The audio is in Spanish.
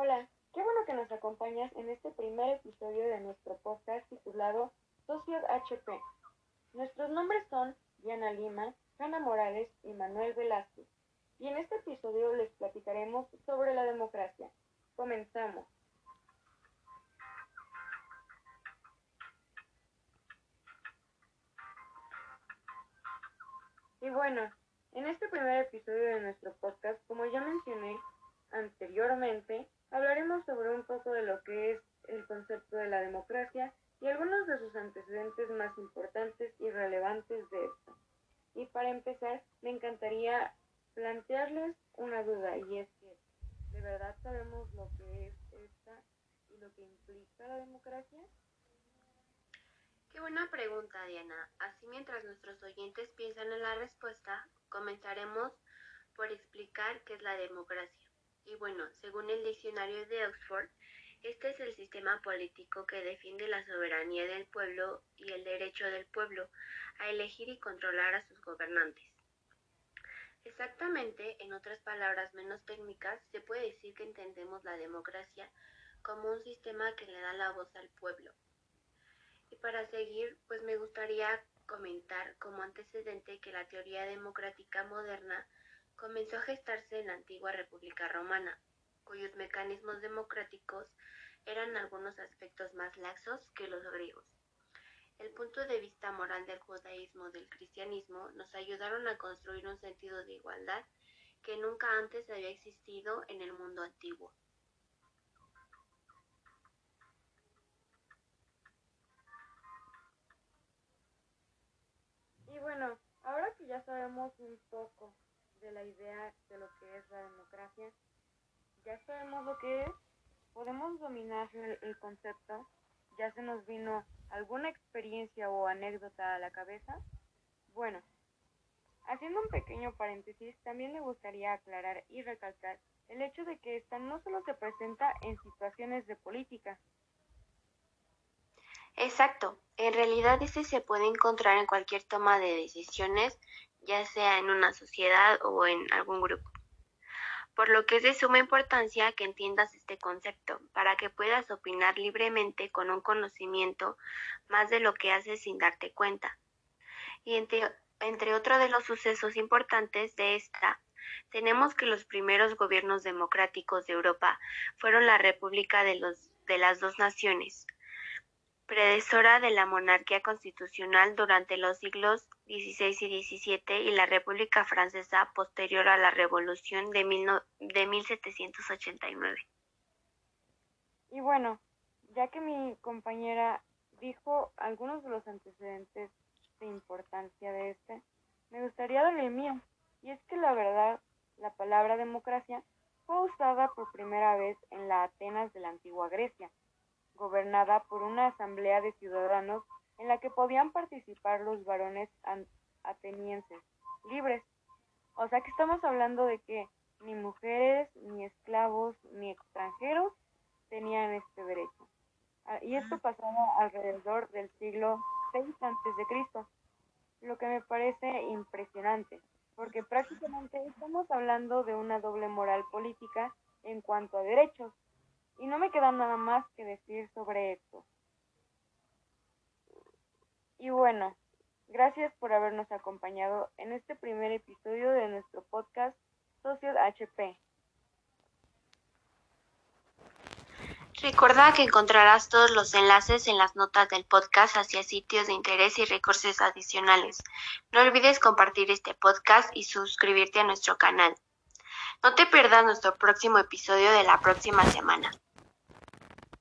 Hola, qué bueno que nos acompañas en este primer episodio de nuestro podcast titulado Socios HP. Nuestros nombres son Diana Lima, Hanna Morales y Manuel Velázquez. Y en este episodio les platicaremos sobre la democracia. Comenzamos. Y bueno, en este primer episodio de nuestro podcast, como ya mencioné anteriormente, hablaremos sobre un poco de lo que es el concepto de la democracia y algunos de sus antecedentes más importantes relevantes de esto. Y para empezar, me encantaría plantearles una duda y es que, ¿de verdad sabemos lo que es esta y lo que implica la democracia? Qué buena pregunta, Diana. Así mientras nuestros oyentes piensan en la respuesta, comenzaremos por explicar qué es la democracia. Y bueno, según el diccionario de Oxford, este es el sistema político que defiende la soberanía del pueblo y el derecho del pueblo a elegir y controlar a sus gobernantes. Exactamente, en otras palabras menos técnicas, se puede decir que entendemos la democracia como un sistema que le da la voz al pueblo, y para seguir, pues me gustaría comentar como antecedente que la teoría democrática moderna comenzó a gestarse en la antigua República Romana, cuyos mecanismos democráticos eran algunos aspectos más laxos que los griegos. El punto de vista moral del judaísmo del cristianismo nos ayudaron a construir un sentido de igualdad que nunca antes había existido en el mundo antiguo. Y bueno, ahora que ya sabemos un poco de la idea de lo que es la democracia, ya sabemos lo que es, podemos dominar el, concepto, ya se nos vino alguna experiencia o anécdota a la cabeza. Bueno, haciendo un pequeño paréntesis, también me gustaría aclarar y recalcar el hecho de que esta no solo se presenta en situaciones de política, Exacto, en realidad este se puede encontrar en cualquier toma de decisiones, ya sea en una sociedad o en algún grupo. Por lo que es de suma importancia que entiendas este concepto, para que puedas opinar libremente con un conocimiento más de lo que haces sin darte cuenta. Y entre, entre otro de los sucesos importantes de esta, tenemos que los primeros gobiernos democráticos de Europa fueron la República de, los, de las dos naciones, predecesora de la monarquía constitucional durante los siglos XVI y XVII y la República Francesa posterior a la Revolución de, de 1789. Y bueno, ya que mi compañera dijo algunos de los antecedentes de importancia de este, me gustaría darle el mío. Y es que la verdad, la palabra democracia fue usada por primera vez en la Atenas de la antigua Grecia, gobernada por una asamblea de ciudadanos en la que podían participar los varones atenienses libres. O sea que estamos hablando de que ni mujeres, ni esclavos, ni extranjeros tenían este derecho. Ah, y esto pasaba alrededor del siglo VI antes de Cristo, lo que me parece impresionante, porque prácticamente estamos hablando de una doble moral política en cuanto a derechos, y no me queda nada más que decir sobre esto. Y bueno, gracias por habernos acompañado en este primer episodio de nuestro podcast Socios HP. Recuerda que encontrarás todos los enlaces en las notas del podcast hacia sitios de interés y recursos adicionales. No olvides compartir este podcast y suscribirte a nuestro canal. No te pierdas nuestro próximo episodio de la próxima semana.